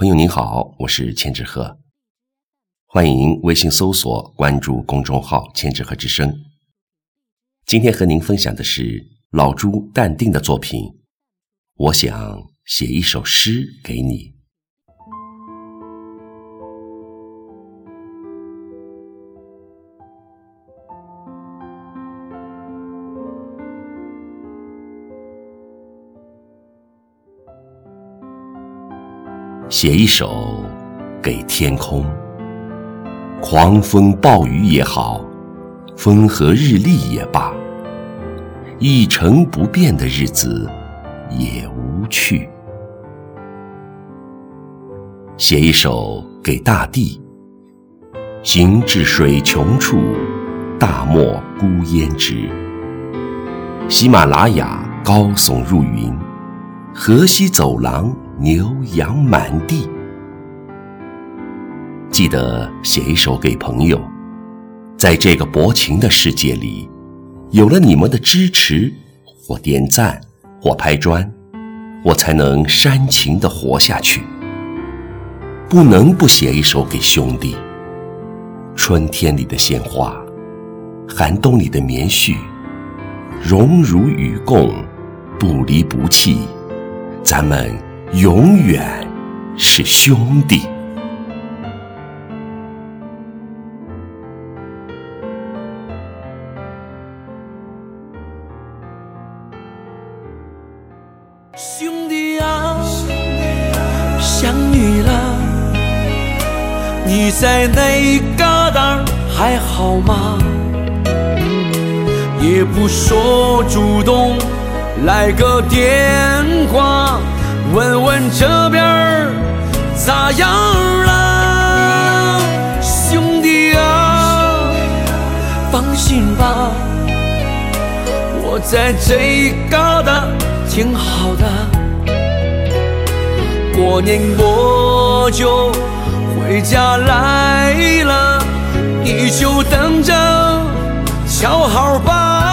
朋友您好，我是千纸鹤，欢迎微信搜索关注公众号“千纸鹤之声”。今天和您分享的是老朱淡定的作品。我想写一首诗给你。写一首给天空，狂风暴雨也好，风和日丽也罢，一成不变的日子也无趣。写一首给大地，行至水穷处，大漠孤烟直。喜马拉雅高耸入云，河西走廊。牛羊满地，记得写一首给朋友。在这个薄情的世界里，有了你们的支持，或点赞，或拍砖，我才能煽情的活下去。不能不写一首给兄弟。春天里的鲜花，寒冬里的棉絮，荣辱与共，不离不弃，咱们。永远是兄弟。兄弟啊，想你了，你在那旮瘩还好吗？也不说主动来个电话。问问这边咋样了，兄弟啊，放心吧，我在这旮瘩挺好的。过年我就回家来了，你就等着瞧好吧。